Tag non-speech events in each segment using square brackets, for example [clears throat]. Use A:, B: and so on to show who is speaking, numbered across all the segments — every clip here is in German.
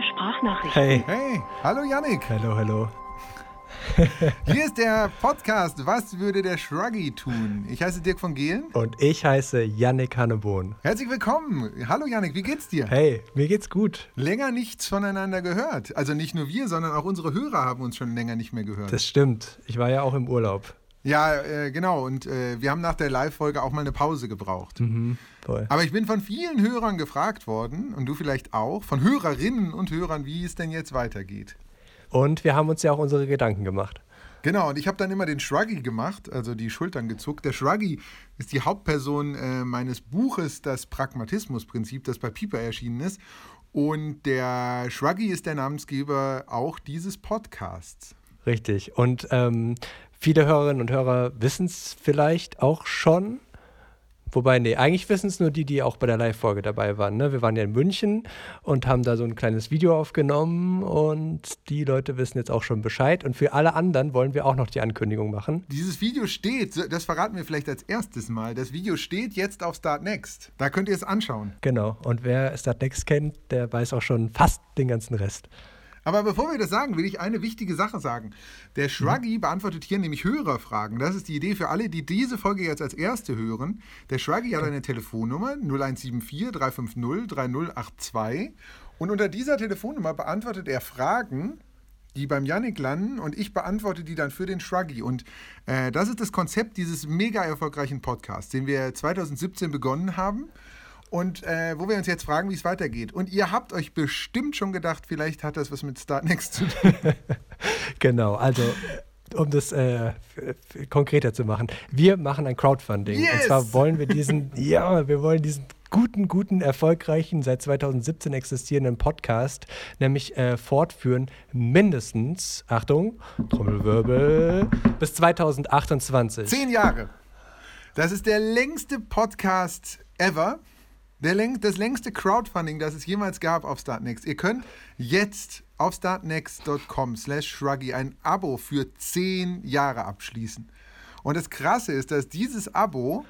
A: Aktuelle Sprachnachrichten.
B: Hey.
C: Hey, hallo Yannick.
B: Hallo, hallo. [laughs]
C: Hier ist der Podcast Was würde der Shruggy tun? Ich heiße Dirk von Gehlen.
B: Und ich heiße Yannick Hannebohn.
C: Herzlich willkommen. Hallo Yannick, wie geht's dir?
B: Hey, mir geht's gut.
C: Länger nichts voneinander gehört. Also nicht nur wir, sondern auch unsere Hörer haben uns schon länger nicht mehr gehört.
B: Das stimmt. Ich war ja auch im Urlaub.
C: Ja, äh, genau. Und äh, wir haben nach der Live-Folge auch mal eine Pause gebraucht.
B: Mhm.
C: Aber ich bin von vielen Hörern gefragt worden, und du vielleicht auch, von Hörerinnen und Hörern, wie es denn jetzt weitergeht.
B: Und wir haben uns ja auch unsere Gedanken gemacht.
C: Genau, und ich habe dann immer den Shruggy gemacht, also die Schultern gezuckt. Der Shruggy ist die Hauptperson äh, meines Buches Das Pragmatismusprinzip, das bei Piper erschienen ist. Und der Shruggy ist der Namensgeber auch dieses Podcasts.
B: Richtig. Und ähm, viele Hörerinnen und Hörer wissen es vielleicht auch schon. Wobei, nee, eigentlich wissen es nur die, die auch bei der Live-Folge dabei waren. Ne? Wir waren ja in München und haben da so ein kleines Video aufgenommen und die Leute wissen jetzt auch schon Bescheid. Und für alle anderen wollen wir auch noch die Ankündigung machen.
C: Dieses Video steht, das verraten wir vielleicht als erstes mal, das Video steht jetzt auf Start Next. Da könnt ihr es anschauen.
B: Genau. Und wer Startnext kennt, der weiß auch schon fast den ganzen Rest.
C: Aber bevor wir das sagen, will ich eine wichtige Sache sagen. Der Shruggy beantwortet hier nämlich Hörerfragen. Das ist die Idee für alle, die diese Folge jetzt als erste hören. Der Shruggy hat eine Telefonnummer 0174 350 3082 und unter dieser Telefonnummer beantwortet er Fragen, die beim Yannick landen und ich beantworte die dann für den Shruggy. Und äh, das ist das Konzept dieses mega erfolgreichen Podcasts, den wir 2017 begonnen haben und äh, wo wir uns jetzt fragen, wie es weitergeht. Und ihr habt euch bestimmt schon gedacht, vielleicht hat das was mit Startnext zu tun. [laughs]
B: Genau, also um das äh, konkreter zu machen. Wir machen ein Crowdfunding. Und
C: Yes!
B: zwar wollen wir diesen, [laughs] ja, wir wollen diesen guten, guten, erfolgreichen, seit 2017 existierenden Podcast nämlich äh, fortführen, mindestens, Achtung, Trommelwirbel, bis 2028.
C: Zehn Jahre. Das ist der längste Podcast ever. Der läng das längste Crowdfunding, das es jemals gab auf Startnext. Ihr könnt jetzt auf startnext.com slash shruggy ein Abo für zehn Jahre abschließen. Und das Krasse ist, dass dieses Abo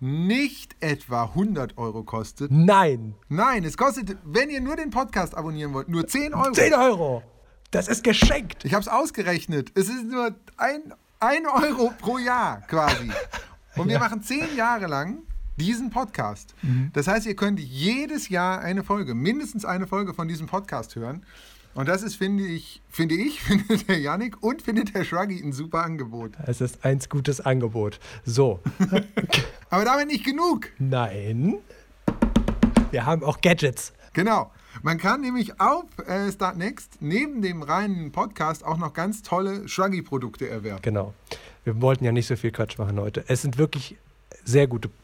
C: nicht etwa 100 Euro kostet.
B: Nein,
C: Nein, es kostet, wenn ihr nur den Podcast abonnieren wollt, nur 10 Euro.
B: 10 Euro. Das ist geschenkt.
C: Ich habe es ausgerechnet. Es ist nur ein, ein Euro pro Jahr quasi. Und wir machen zehn Jahre lang diesen Podcast. Das heißt, ihr könnt jedes Jahr eine Folge, mindestens eine Folge von diesem Podcast hören. Und das ist, finde ich, finde ich, [laughs] findet der Yannick und findet der Shruggy ein super Angebot.
B: Es ist ein gutes Angebot. So, [laughs]
C: Aber damit nicht genug.
B: nein. Wir haben auch Gadgets.
C: Genau. Man kann nämlich auf äh, Startnext neben dem reinen Podcast auch noch ganz tolle Shruggy-Produkte erwerben.
B: Genau. Wir wollten ja nicht so viel Quatsch machen heute. Es sind wirklich sehr gute Produkte.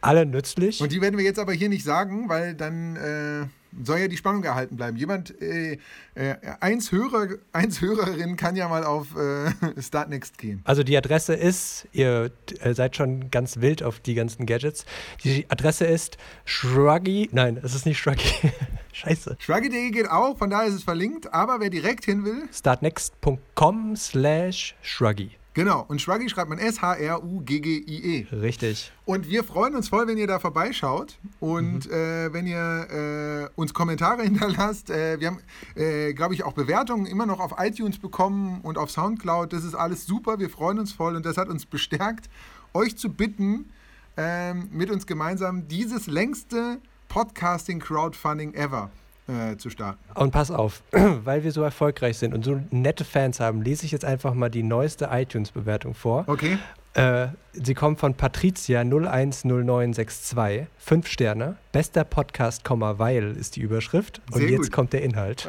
B: Alle nützlich.
C: Und die werden wir jetzt aber hier nicht sagen, weil dann äh, soll ja die Spannung erhalten bleiben. Jemand, äh, äh, eins, Hörer, eins Hörerin kann ja mal auf äh, [laughs] Startnext gehen.
B: also die Adresse ist, ihr äh, seid schon ganz wild auf die ganzen Gadgets. Die Adresse ist Shruggy, nein, es ist nicht Shruggy. [laughs] Scheiße.
C: Shruggy.de geht auch, von daher ist es verlinkt, aber wer direkt hin will,
B: Startnext.com slash Shruggy.
C: Genau. Und Shruggy schreibt man S-H-R-U-G-G-I-E.
B: Richtig.
C: Und wir freuen uns voll, wenn ihr da vorbeischaut und äh, wenn ihr äh, uns Kommentare [laughs] hinterlasst. Äh, wir haben, äh, glaube ich, auch Bewertungen immer noch auf iTunes bekommen und auf Soundcloud. Das ist alles super. Wir freuen uns voll und das hat uns bestärkt, euch zu bitten, ähm, mit uns gemeinsam dieses längste Podcasting-Crowdfunding ever äh, zu starten.
B: Und pass auf, [clears throat] weil wir so erfolgreich sind und so nette Fans haben, lese ich jetzt einfach mal die neueste iTunes-Bewertung vor.
C: Okay?
B: Äh, sie kommt von Patricia 010962. Fünf Sterne. Bester Podcast, weil ist die Überschrift. Und
C: Sehr
B: jetzt
C: gut.
B: kommt der Inhalt.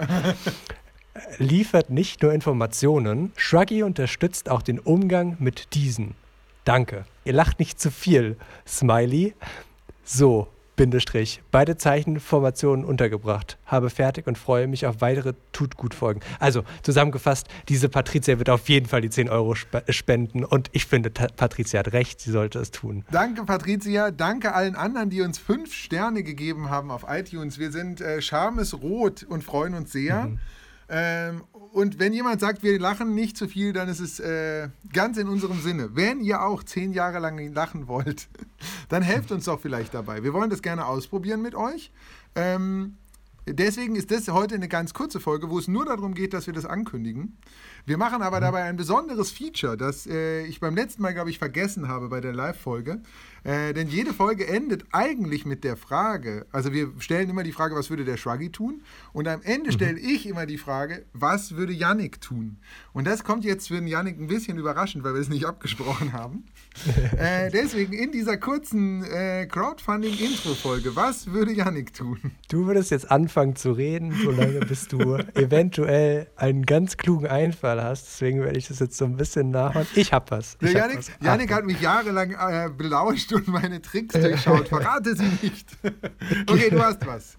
B: [laughs] Liefert nicht nur Informationen, Shruggy unterstützt auch den Umgang mit diesen. Danke. Ihr lacht nicht zu viel. Smiley. So, Bindestrich. Beide Zeichenformationen untergebracht. Habe fertig und freue mich auf weitere Tut-Gut-Folgen. Also, zusammengefasst, diese Patricia wird auf jeden Fall die 10 Euro spe spenden und ich finde, Patricia hat recht, sie sollte es tun.
C: Danke, Patricia. Danke allen anderen, die uns fünf Sterne gegeben haben auf iTunes. Wir sind äh, schamesrot und freuen uns sehr. Ähm, und wenn jemand sagt, wir lachen nicht zu viel, dann ist es äh, ganz in unserem Sinne. Wenn ihr auch zehn Jahre lang lachen wollt, [laughs] dann helft uns doch vielleicht dabei. Wir wollen das gerne ausprobieren mit euch. Ähm, deswegen ist das heute eine ganz kurze Folge, wo es nur darum geht, dass wir das ankündigen. Wir machen aber mhm. dabei ein besonderes Feature, das äh, ich beim letzten Mal, glaube ich, vergessen habe bei der Live-Folge. Äh, denn jede Folge endet eigentlich mit der Frage, also wir stellen immer die Frage, was würde der Shruggy tun? Und am Ende mhm. stelle ich immer die Frage, was würde Yannick tun? Und das kommt jetzt für den Yannick ein bisschen überraschend, weil wir es nicht abgesprochen haben. [laughs] äh, deswegen in dieser kurzen äh, Crowdfunding-Intro-Folge, was würde Yannick tun?
B: Du würdest jetzt anfangen zu reden, solange bis du [laughs] eventuell einen ganz klugen Einfall hast. Deswegen werde ich das jetzt so ein bisschen nachmachen. Ich habe was.
C: Ich Yannick, hab was. Yannick hat mich jahrelang äh, belauscht und meine Tricks durchschaut. [laughs] Verrate sie nicht. [laughs] okay, du hast was.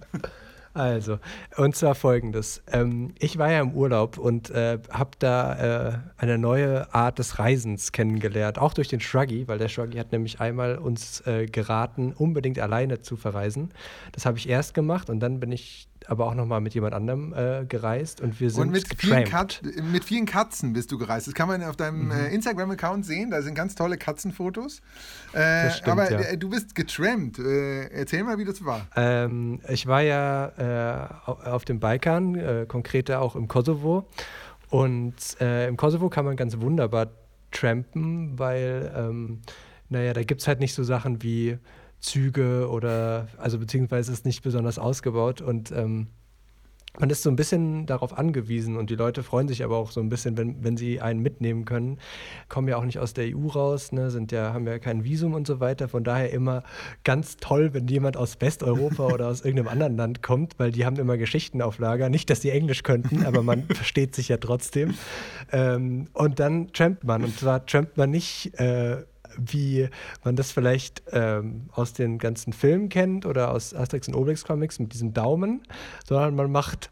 B: Also, und zwar folgendes. Ähm, ich war ja im Urlaub und äh, habe da äh, eine neue Art des Reisens kennengelernt, auch durch den Shruggy, weil der Shruggy hat nämlich einmal uns äh, geraten, unbedingt alleine zu verreisen. Das habe ich erst gemacht und dann bin ich aber auch nochmal mit jemand anderem äh, gereist und wir sind und
C: mit vielen, Kat mit vielen Katzen bist du gereist. Das kann man auf deinem mhm. äh, Instagram-Account sehen. Da sind ganz tolle Katzenfotos. Äh, stimmt, aber ja. du bist getrampt. Äh, erzähl mal, wie das war.
B: Ähm, ich war ja äh, auf dem Balkan, äh, konkreter auch im Kosovo. Und im Kosovo kann man ganz wunderbar trampen, weil, ähm, naja, da gibt es halt nicht so Sachen wie Züge oder, also beziehungsweise ist nicht besonders ausgebaut und ähm, man ist so ein bisschen darauf angewiesen und die Leute freuen sich aber auch so ein bisschen, wenn, wenn sie einen mitnehmen können. Kommen ja auch nicht aus der EU raus, ne, sind ja, haben ja kein Visum und so weiter. Von daher immer ganz toll, wenn jemand aus Westeuropa oder aus irgendeinem anderen Land kommt, weil die haben immer Geschichten auf Lager. Nicht, dass die Englisch könnten, aber man [laughs] versteht sich ja trotzdem. Ähm, und dann trampt man. Und zwar trampt man nicht. Äh, wie man das vielleicht ähm, aus den ganzen Filmen kennt oder aus Asterix und Obelix Comics mit diesem Daumen, sondern man macht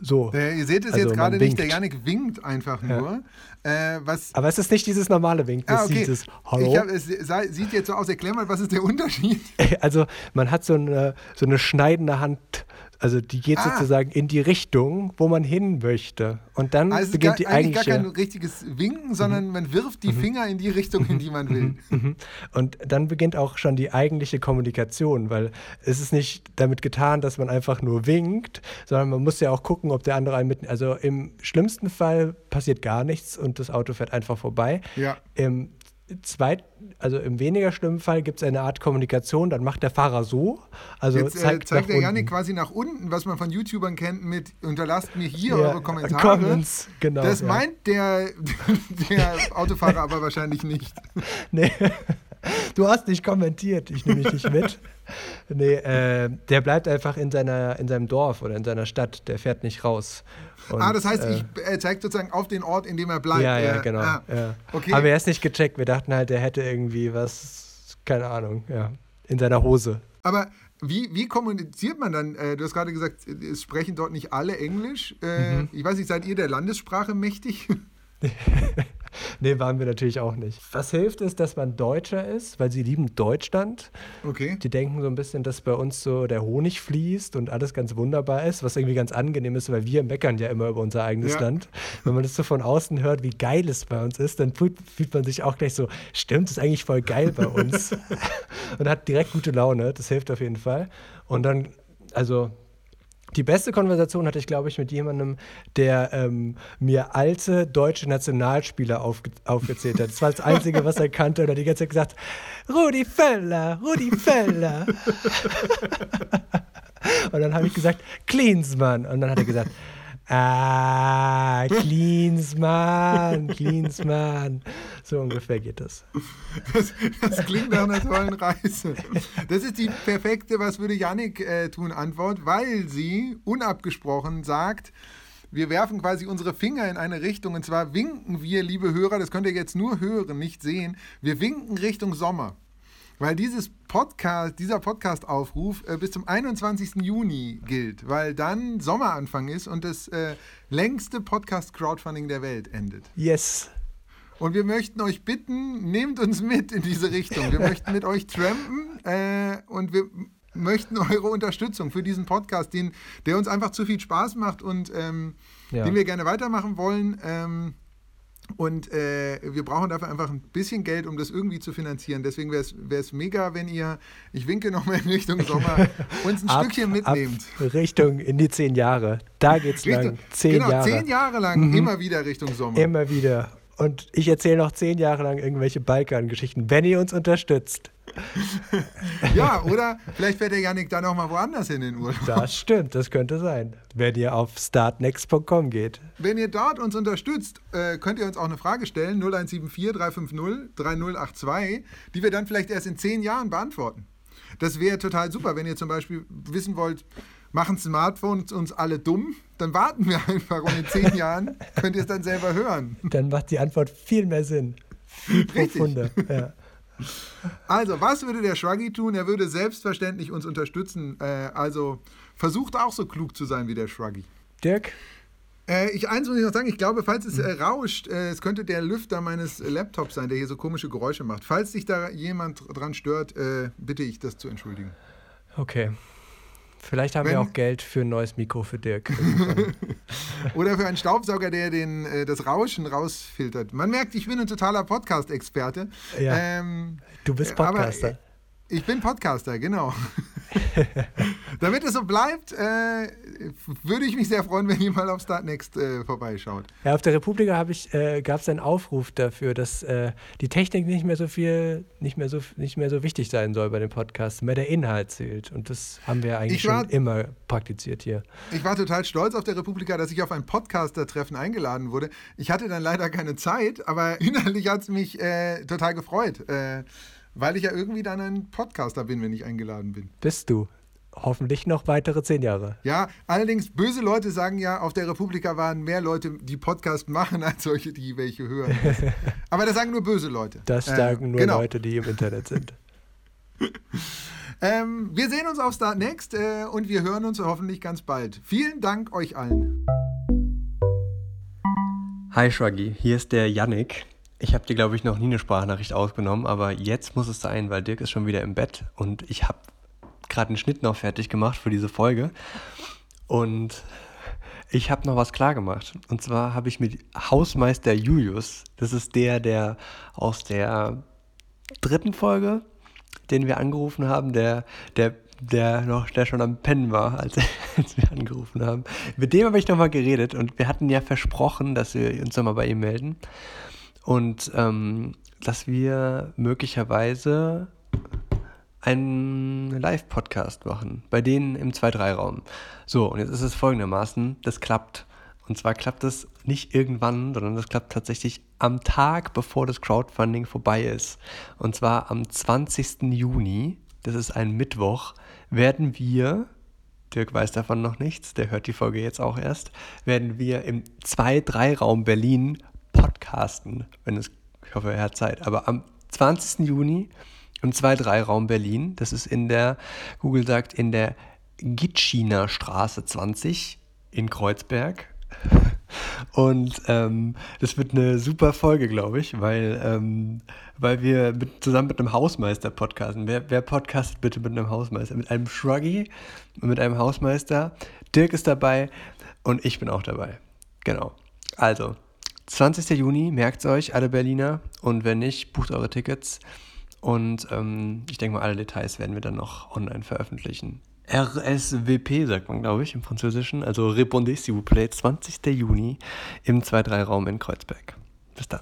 B: so.
C: Der, ihr seht es also jetzt gerade nicht, der Janik winkt einfach nur. Ja. Äh, was
B: Aber es ist nicht dieses normale Winken, ah, okay. ist dieses Hallo.
C: Hab, es sieht jetzt so aus, erklär mal, was ist der Unterschied? [laughs]
B: Also man hat so eine, so eine schneidende Hand also die geht ah. sozusagen in die Richtung, wo man hin möchte. Und dann also beginnt gar, die
C: eigentlich eigentliche... gar kein richtiges Winken, sondern mhm. man wirft die mhm. Finger in die Richtung, in die man will. Mhm.
B: mhm. Und dann beginnt auch schon die eigentliche Kommunikation, weil es ist nicht damit getan, dass man einfach nur winkt, sondern man muss ja auch gucken, ob der andere einen mit... Also im schlimmsten Fall passiert gar nichts und das Auto fährt einfach vorbei.
C: Ja.
B: Im zweit, also im weniger schlimmen Fall gibt es eine Art Kommunikation, dann macht der Fahrer so. Also
C: Jetzt zeigt, äh, zeigt der Janik quasi nach unten, was man von YouTubern kennt, mit unterlasst mir hier ja, eure Kommentare.
B: Comments, genau.
C: Das ja. meint der, [laughs] der Autofahrer aber wahrscheinlich nicht.
B: Nee. Du hast nicht kommentiert, ich nehme dich nicht mit. [laughs] Nee, äh, der bleibt einfach in, seiner, in seinem Dorf oder in seiner Stadt, der fährt nicht raus.
C: Und, ah, das heißt, äh, ich, er zeigt sozusagen auf den Ort, in dem er bleibt.
B: Ja, ja, genau. Ah, ja. Okay. Aber er ist nicht gecheckt. Wir dachten halt, er hätte irgendwie was, keine Ahnung, ja, in seiner Hose.
C: Aber wie, wie kommuniziert man dann? Äh, du hast gerade gesagt, es sprechen dort nicht alle Englisch. Äh, mhm. Ich weiß nicht, seid ihr der Landessprache mächtig? [laughs]
B: nee, waren wir natürlich auch nicht. Was hilft ist, dass man Deutscher ist, weil sie lieben Deutschland.
C: Okay.
B: Die denken so ein bisschen, dass bei uns so der Honig fließt und alles ganz wunderbar ist, was irgendwie ganz angenehm ist, weil wir meckern ja immer über unser eigenes ja. Land. Wenn man das so von außen hört, wie geil es bei uns ist, dann fühlt, fühlt man sich auch gleich so, stimmt, es ist eigentlich voll geil bei uns. [laughs] und hat direkt gute Laune, das hilft auf jeden Fall. Und dann, also die beste Konversation hatte ich, glaube ich, mit jemandem, der ähm, mir alte deutsche Nationalspieler aufge aufgezählt hat. Das war das Einzige, was er kannte. Und er hat die ganze Zeit gesagt, Rudi Völler, Rudi Völler. [laughs] und dann habe ich gesagt, Klinsmann. Und dann hat er gesagt, Ah, Cleansman, Cleansman. [laughs] So ungefähr geht das.
C: das. das. klingt nach einer tollen Reise. Das ist die perfekte Was würde Yannick äh, tun Antwort, weil sie unabgesprochen sagt, wir werfen quasi unsere Finger in eine Richtung und zwar winken wir, liebe Hörer, das könnt ihr jetzt nur hören, nicht sehen, wir winken Richtung Sommer. Weil dieses Podcast, dieser Podcast-Aufruf äh, bis zum 21. Juni gilt, weil dann Sommeranfang ist und das äh, längste Podcast-Crowdfunding der Welt endet.
B: Yes.
C: Und wir möchten euch bitten, nehmt uns mit in diese Richtung. Wir möchten mit euch trampen äh, und wir möchten eure Unterstützung für diesen Podcast, den, der uns einfach zu viel Spaß macht und ähm, ja. den wir gerne weitermachen wollen. Ähm, Und äh, wir brauchen dafür einfach ein bisschen Geld, um das irgendwie zu finanzieren. Deswegen wäre es mega, wenn ihr, ich winke nochmal in Richtung Sommer, uns ein ab, Stückchen mitnehmt.
D: Richtung in die zehn Jahre. Da geht's Richtung, lang. Zehn
C: genau,
D: Jahre.
C: zehn Jahre lang mhm. immer wieder Richtung Sommer.
D: Immer wieder. Und ich erzähle noch zehn Jahre lang irgendwelche Balkan-Geschichten, wenn ihr uns unterstützt. [laughs]
C: ja, oder vielleicht fährt der Janik dann auch mal woanders hin in den Urlaub.
D: Das stimmt, das könnte sein. Wenn ihr auf startnext.com geht.
C: Wenn ihr dort uns unterstützt, äh, könnt ihr uns auch eine Frage stellen, 0174 350 3082, die wir dann vielleicht erst in zehn Jahren beantworten. Das wäre total super, wenn ihr zum Beispiel wissen wollt, machen Smartphones uns alle dumm, dann warten wir einfach und in zehn [laughs] Jahren könnt ihr es dann selber hören.
D: Dann macht die Antwort viel mehr Sinn. Viel profunder. Ja.
C: Also, was würde der Shruggy tun? Er würde selbstverständlich uns unterstützen. Äh, also, versucht auch so klug zu sein wie der Shruggy.
D: Dirk?
C: Äh, ich, eins muss ich noch sagen, ich glaube, falls es äh, rauscht, äh, es könnte der Lüfter meines Laptops sein, der hier so komische Geräusche macht. Falls sich da jemand dran stört, äh, bitte ich das zu entschuldigen.
D: Okay. Vielleicht haben Wenn, wir auch Geld für ein neues Mikro für Dirk. [laughs]
C: Oder für einen Staubsauger, der den, äh, das Rauschen rausfiltert. Man merkt, ich bin ein totaler Podcast-Experte.
D: Ja, ähm, du bist Podcaster. Aber,
C: ich bin Podcaster, genau. [laughs] Damit es so bleibt, äh, würde ich mich sehr freuen, wenn ihr mal auf Startnext äh, vorbeischaut.
D: Ja, auf der Republika äh, gab es einen Aufruf dafür, dass äh, die Technik nicht mehr so viel, nicht mehr so, nicht mehr so wichtig sein soll bei dem Podcast, mehr der Inhalt zählt. Und das haben wir eigentlich war, schon immer praktiziert hier.
C: Ich war total stolz auf der Republika, dass ich auf ein Podcaster-Treffen eingeladen wurde. Ich hatte dann leider keine Zeit, aber [laughs] inhaltlich hat es mich äh, total gefreut. Weil ich ja irgendwie dann ein Podcaster bin, wenn ich eingeladen bin.
D: Bist du. Hoffentlich noch weitere zehn Jahre.
C: Ja, allerdings böse Leute sagen ja, auf der Republika waren mehr Leute, die Podcast machen, [laughs] als solche, die welche hören. [laughs] Aber das sagen nur böse Leute.
D: Das äh, sagen äh, nur genau. Leute, die im Internet sind. [laughs]
C: ähm, wir sehen uns auf Start Next äh, und wir hören uns hoffentlich ganz bald. Vielen Dank euch allen.
B: Hi Shruggy, hier ist der Yannick. Ich habe dir, glaube ich, noch nie eine Sprachnachricht ausgenommen, aber jetzt muss es sein, weil Dirk ist schon wieder im Bett und ich habe gerade einen Schnitt noch fertig gemacht für diese Folge. Und ich habe noch was klar gemacht. Und zwar habe ich mit Hausmeister Julius, das ist der, der aus der dritten Folge, den wir angerufen haben, der, der, der noch, der schon am Pennen war, als, [laughs] als wir angerufen haben. Mit dem habe ich nochmal geredet und wir hatten ja versprochen, dass wir uns nochmal bei ihm melden und ähm, dass wir möglicherweise einen Live-Podcast machen, bei denen im 2-3-Raum. So, und jetzt ist es folgendermaßen, das klappt. Und zwar klappt das nicht irgendwann, sondern das klappt tatsächlich am Tag, bevor das Crowdfunding vorbei ist. Und zwar am 20. Juni, das ist ein Mittwoch, werden wir, Dirk weiß davon noch nichts, der hört die Folge jetzt auch erst, werden wir im 2-3-Raum Berlin podcasten, wenn es, ich hoffe, er hat Zeit, aber am 20. Juni im 2-3-Raum Berlin, das ist in der, Google sagt, in der Gitschiner Straße 20 in Kreuzberg. [laughs] Und ähm, das wird eine super Folge, glaube ich, weil, ähm, weil wir mit, zusammen mit einem Hausmeister podcasten. Wer, wer podcastet bitte mit einem Hausmeister? Mit einem Shruggy und mit einem Hausmeister. Dirk ist dabei und ich bin auch dabei. Genau. Also, 20. Juni, merkt es euch, alle Berliner. Und wenn nicht, bucht eure Tickets. Und ähm, ich denke mal, alle Details werden wir dann noch online veröffentlichen. RSWP sagt man, glaube ich, im Französischen. Also Répondez s'il vous plaît, 20. Juni im 2-3-Raum in Kreuzberg. Bis dann.